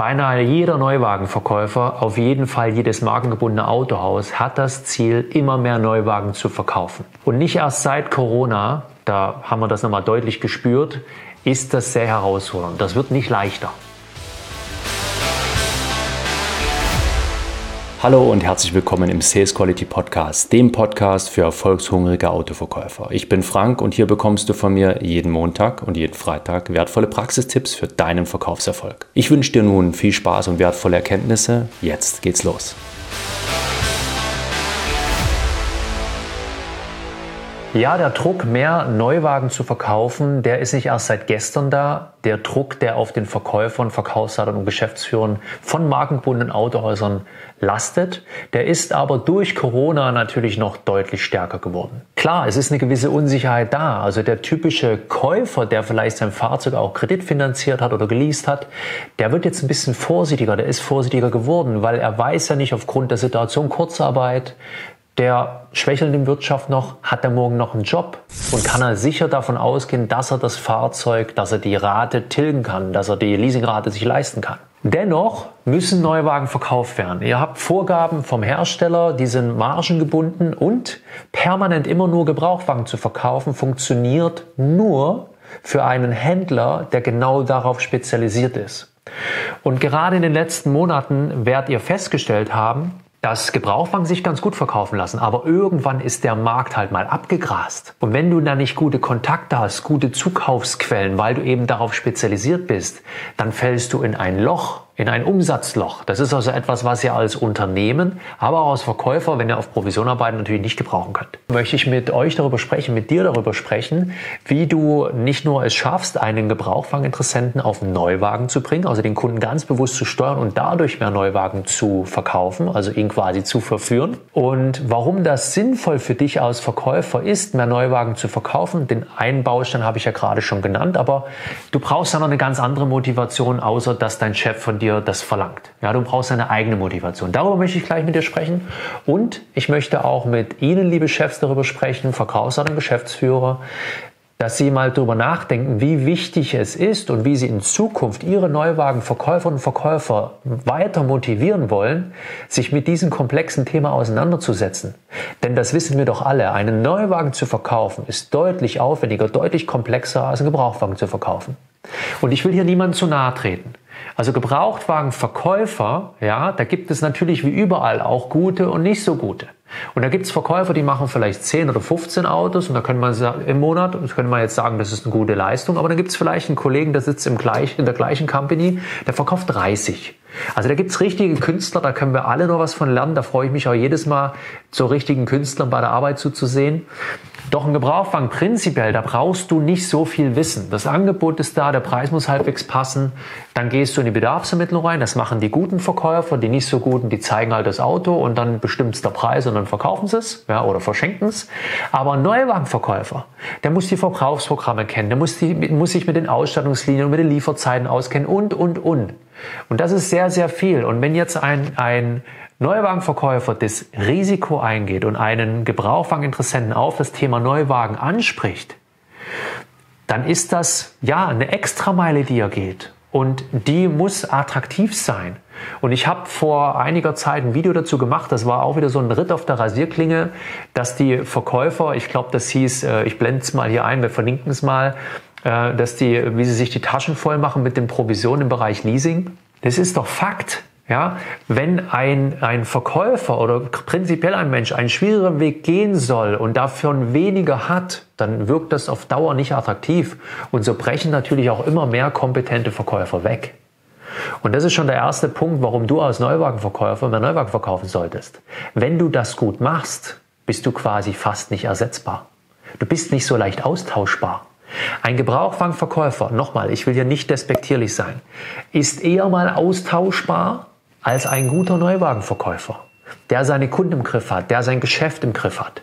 Beinahe jeder Neuwagenverkäufer, auf jeden Fall jedes markengebundene Autohaus, hat das Ziel, immer mehr Neuwagen zu verkaufen. Und nicht erst seit Corona, da haben wir das nochmal deutlich gespürt, ist das sehr herausfordernd. Das wird nicht leichter. Hallo und herzlich willkommen im Sales Quality Podcast, dem Podcast für erfolgshungrige Autoverkäufer. Ich bin Frank und hier bekommst du von mir jeden Montag und jeden Freitag wertvolle Praxistipps für deinen Verkaufserfolg. Ich wünsche dir nun viel Spaß und wertvolle Erkenntnisse. Jetzt geht's los. Ja, der Druck, mehr Neuwagen zu verkaufen, der ist nicht erst seit gestern da. Der Druck, der auf den Verkäufern, Verkaufsleitern und Geschäftsführern von markengebundenen Autohäusern lastet, der ist aber durch Corona natürlich noch deutlich stärker geworden. Klar, es ist eine gewisse Unsicherheit da. Also der typische Käufer, der vielleicht sein Fahrzeug auch kreditfinanziert hat oder geleast hat, der wird jetzt ein bisschen vorsichtiger, der ist vorsichtiger geworden, weil er weiß ja nicht aufgrund der Situation Kurzarbeit, der schwächelnden Wirtschaft noch, hat er morgen noch einen Job und kann er sicher davon ausgehen, dass er das Fahrzeug, dass er die Rate tilgen kann, dass er die Leasingrate sich leisten kann. Dennoch müssen Neuwagen verkauft werden. Ihr habt Vorgaben vom Hersteller, die sind margengebunden und permanent immer nur Gebrauchwagen zu verkaufen funktioniert nur für einen Händler, der genau darauf spezialisiert ist. Und gerade in den letzten Monaten werdet ihr festgestellt haben, dass Gebrauchwagen sich ganz gut verkaufen lassen, aber irgendwann ist der Markt halt mal abgegrast. Und wenn du da nicht gute Kontakte hast, gute Zukaufsquellen, weil du eben darauf spezialisiert bist, dann fällst du in ein Loch in ein Umsatzloch. Das ist also etwas, was ihr als Unternehmen, aber auch als Verkäufer, wenn ihr auf Provision arbeitet, natürlich nicht gebrauchen könnt. Möchte ich mit euch darüber sprechen, mit dir darüber sprechen, wie du nicht nur es schaffst, einen Gebrauchwageninteressenten auf Neuwagen zu bringen, also den Kunden ganz bewusst zu steuern und dadurch mehr Neuwagen zu verkaufen, also ihn quasi zu verführen. Und warum das sinnvoll für dich als Verkäufer ist, mehr Neuwagen zu verkaufen. Den einen Baustein habe ich ja gerade schon genannt, aber du brauchst dann noch eine ganz andere Motivation, außer dass dein Chef von dir dir das verlangt. Ja, du brauchst eine eigene Motivation. Darüber möchte ich gleich mit dir sprechen. Und ich möchte auch mit Ihnen, liebe Chefs, darüber sprechen, Verkaufsleiter und Geschäftsführer, dass Sie mal darüber nachdenken, wie wichtig es ist und wie Sie in Zukunft Ihre Neuwagenverkäuferinnen und Verkäufer weiter motivieren wollen, sich mit diesem komplexen Thema auseinanderzusetzen. Denn das wissen wir doch alle. Einen Neuwagen zu verkaufen ist deutlich aufwendiger, deutlich komplexer als einen Gebrauchwagen zu verkaufen. Und ich will hier niemandem zu nahe treten. Also Gebrauchtwagenverkäufer, ja, da gibt es natürlich wie überall auch gute und nicht so gute. Und da gibt es Verkäufer, die machen vielleicht 10 oder 15 Autos und da können man im Monat, das können wir jetzt sagen, das ist eine gute Leistung, aber dann gibt es vielleicht einen Kollegen, der sitzt im gleich, in der gleichen Company, der verkauft 30. Also da gibt es richtige Künstler, da können wir alle noch was von lernen. Da freue ich mich auch jedes Mal, so richtigen Künstlern bei der Arbeit zuzusehen. Doch ein Gebrauchwagen prinzipiell, da brauchst du nicht so viel Wissen. Das Angebot ist da, der Preis muss halbwegs passen. Dann gehst du in die Bedarfsermittlung rein. Das machen die guten Verkäufer, die nicht so guten, die zeigen halt das Auto und dann bestimmt der Preis und dann verkaufen sie es ja, oder verschenken es. Aber ein Neuwagenverkäufer, der muss die Verkaufsprogramme kennen, der muss, die, muss sich mit den Ausstattungslinien und mit den Lieferzeiten auskennen und, und, und. Und das ist sehr, sehr viel. Und wenn jetzt ein, ein Neuwagenverkäufer das Risiko eingeht und einen Gebrauchwageninteressenten auf das Thema Neuwagen anspricht, dann ist das ja eine Extrameile, die er geht. Und die muss attraktiv sein. Und ich habe vor einiger Zeit ein Video dazu gemacht, das war auch wieder so ein Ritt auf der Rasierklinge, dass die Verkäufer, ich glaube, das hieß, äh, ich blende es mal hier ein, wir verlinken es mal, dass die, wie sie sich die Taschen voll machen mit den Provisionen im Bereich Leasing. Das ist doch Fakt. Ja, wenn ein, ein Verkäufer oder prinzipiell ein Mensch einen schwierigeren Weg gehen soll und dafür weniger hat, dann wirkt das auf Dauer nicht attraktiv. Und so brechen natürlich auch immer mehr kompetente Verkäufer weg. Und das ist schon der erste Punkt, warum du als Neuwagenverkäufer mehr Neuwagen verkaufen solltest. Wenn du das gut machst, bist du quasi fast nicht ersetzbar. Du bist nicht so leicht austauschbar. Ein Gebrauchwagenverkäufer, nochmal, ich will hier nicht despektierlich sein, ist eher mal austauschbar als ein guter Neuwagenverkäufer, der seine Kunden im Griff hat, der sein Geschäft im Griff hat.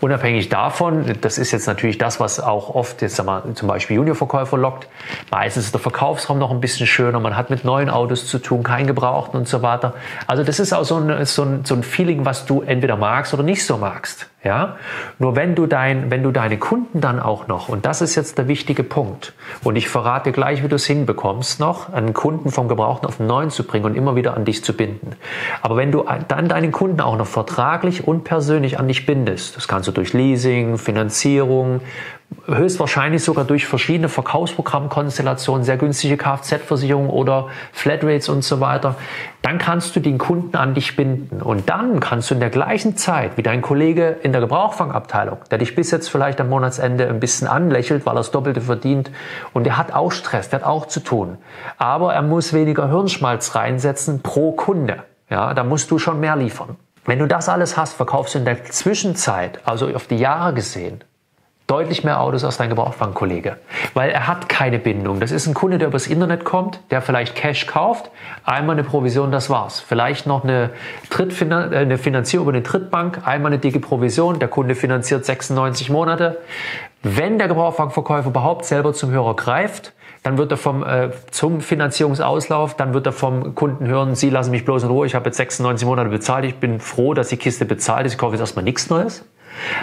Unabhängig davon, das ist jetzt natürlich das, was auch oft jetzt mal, zum Beispiel Juniorverkäufer lockt. Meistens ist der Verkaufsraum noch ein bisschen schöner, man hat mit neuen Autos zu tun, kein Gebrauchten und so weiter. Also das ist auch so ein, so ein, so ein Feeling, was du entweder magst oder nicht so magst. Ja? Nur wenn du, dein, wenn du deine Kunden dann auch noch, und das ist jetzt der wichtige Punkt, und ich verrate gleich, wie du es hinbekommst, noch einen Kunden vom Gebrauchten auf den neuen zu bringen und immer wieder an dich zu binden. Aber wenn du dann deinen Kunden auch noch vertraglich und persönlich an dich bindest, das kannst du durch Leasing, Finanzierung, höchstwahrscheinlich sogar durch verschiedene Verkaufsprogrammkonstellationen, sehr günstige Kfz-Versicherung oder Flatrates und so weiter, dann kannst du den Kunden an dich binden. Und dann kannst du in der gleichen Zeit wie dein Kollege in der Gebrauchfangabteilung, der dich bis jetzt vielleicht am Monatsende ein bisschen anlächelt, weil er das Doppelte verdient und der hat auch Stress, der hat auch zu tun. Aber er muss weniger Hirnschmalz reinsetzen pro Kunde. Ja, da musst du schon mehr liefern. Wenn du das alles hast, verkaufst du in der Zwischenzeit, also auf die Jahre gesehen, deutlich mehr Autos als dein Gebrauchtwagenkollege, weil er hat keine Bindung. Das ist ein Kunde, der übers Internet kommt, der vielleicht Cash kauft, einmal eine Provision, das war's. Vielleicht noch eine, Drittfinan äh, eine Finanzierung über eine Drittbank, einmal eine dicke Provision, der Kunde finanziert 96 Monate. Wenn der Gebrauchtwagenverkäufer überhaupt selber zum Hörer greift, dann wird er vom äh, zum Finanzierungsauslauf, dann wird er vom Kunden hören, Sie lassen mich bloß in Ruhe, ich habe jetzt 96 Monate bezahlt, ich bin froh, dass die Kiste bezahlt ist, ich kaufe jetzt erstmal nichts Neues.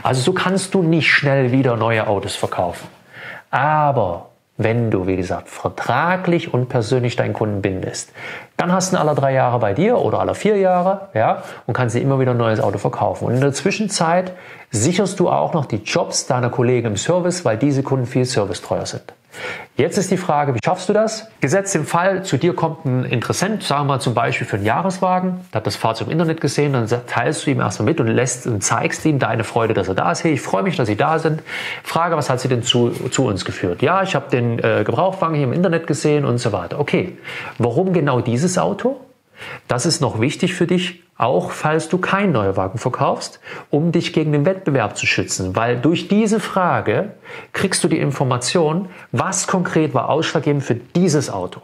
Also so kannst du nicht schnell wieder neue Autos verkaufen. Aber wenn du, wie gesagt, vertraglich und persönlich deinen Kunden bindest, dann hast du ihn alle drei Jahre bei dir oder alle vier Jahre, ja, und kannst dir immer wieder ein neues Auto verkaufen. Und in der Zwischenzeit sicherst du auch noch die Jobs deiner Kollegen im Service, weil diese Kunden viel servicetreuer sind. Jetzt ist die Frage, wie schaffst du das? Gesetzt im Fall, zu dir kommt ein Interessent, sagen wir mal zum Beispiel für einen Jahreswagen, der hat das Fahrzeug im Internet gesehen, dann teilst du ihm erstmal mit und lässt und zeigst ihm deine Freude, dass er da ist. Hey, ich freue mich, dass Sie da sind. Frage, was hat Sie denn zu, zu uns geführt? Ja, ich habe den äh, Gebrauchwagen hier im Internet gesehen und so weiter. Okay, warum genau dieses Auto? Das ist noch wichtig für dich, auch falls du keinen Neuwagen verkaufst, um dich gegen den Wettbewerb zu schützen. Weil durch diese Frage kriegst du die Information, was konkret war ausschlaggebend für dieses Auto.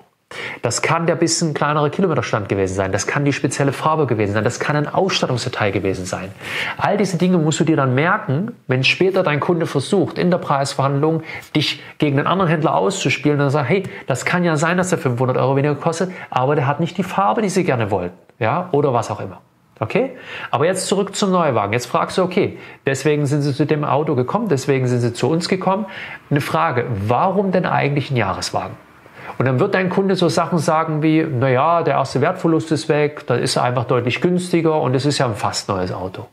Das kann der bisschen kleinere Kilometerstand gewesen sein. Das kann die spezielle Farbe gewesen sein. Das kann ein Ausstattungsdetail gewesen sein. All diese Dinge musst du dir dann merken, wenn später dein Kunde versucht, in der Preisverhandlung dich gegen einen anderen Händler auszuspielen und sagt, hey, das kann ja sein, dass der 500 Euro weniger kostet, aber der hat nicht die Farbe, die sie gerne wollten. Ja, oder was auch immer. Okay? Aber jetzt zurück zum Neuwagen. Jetzt fragst du, okay, deswegen sind sie zu dem Auto gekommen, deswegen sind sie zu uns gekommen. Eine Frage, warum denn eigentlich ein Jahreswagen? Und dann wird dein Kunde so Sachen sagen wie, naja, der erste Wertverlust ist weg, dann ist er einfach deutlich günstiger und es ist ja ein fast neues Auto.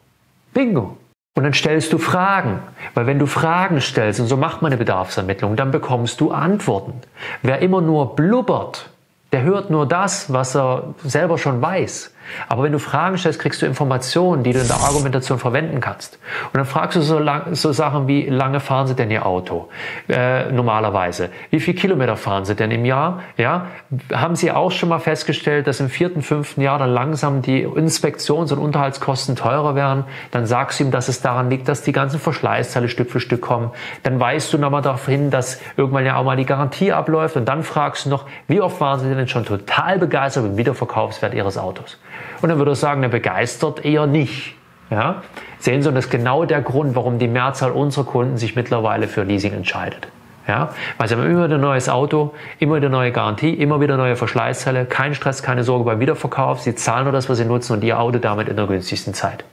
Bingo. Und dann stellst du Fragen, weil wenn du Fragen stellst, und so macht man eine Bedarfsermittlung, dann bekommst du Antworten. Wer immer nur blubbert, der hört nur das, was er selber schon weiß. Aber wenn du Fragen stellst, kriegst du Informationen, die du in der Argumentation verwenden kannst. Und dann fragst du so, lang, so Sachen wie, lange fahren Sie denn Ihr Auto? Äh, normalerweise. Wie viel Kilometer fahren Sie denn im Jahr? Ja? Haben Sie auch schon mal festgestellt, dass im vierten, fünften Jahr dann langsam die Inspektions- und Unterhaltskosten teurer werden? Dann sagst du ihm, dass es daran liegt, dass die ganzen Verschleißteile Stück für Stück kommen. Dann weißt du nochmal darauf hin, dass irgendwann ja auch mal die Garantie abläuft. Und dann fragst du noch, wie oft waren Sie denn schon total begeistert mit dem Wiederverkaufswert Ihres Autos? Und dann würde ich sagen, begeistert eher nicht. Ja? Sehen Sie, und das ist genau der Grund, warum die Mehrzahl unserer Kunden sich mittlerweile für Leasing entscheidet. Ja? Weil sie haben immer wieder ein neues Auto, immer wieder neue Garantie, immer wieder neue Verschleißteile, kein Stress, keine Sorge beim Wiederverkauf. Sie zahlen nur das, was sie nutzen und ihr Auto damit in der günstigsten Zeit.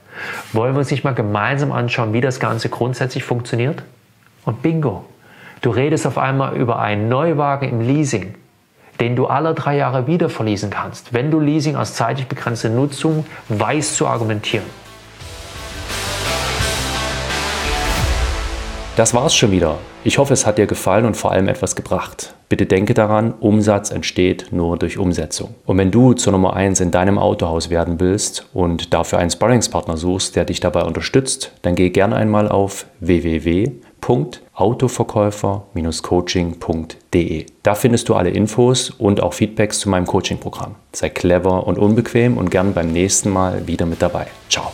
Wollen wir uns nicht mal gemeinsam anschauen, wie das Ganze grundsätzlich funktioniert? Und bingo, du redest auf einmal über einen Neuwagen im Leasing den du alle drei Jahre wieder verließen kannst, wenn du Leasing als zeitlich begrenzte Nutzung weißt zu argumentieren. Das war's schon wieder. Ich hoffe, es hat dir gefallen und vor allem etwas gebracht. Bitte denke daran, Umsatz entsteht nur durch Umsetzung. Und wenn du zur Nummer 1 in deinem Autohaus werden willst und dafür einen Sparringspartner suchst, der dich dabei unterstützt, dann geh gerne einmal auf www.autoverkäufer-coaching.de. Da findest du alle Infos und auch Feedbacks zu meinem Coaching-Programm. Sei clever und unbequem und gern beim nächsten Mal wieder mit dabei. Ciao.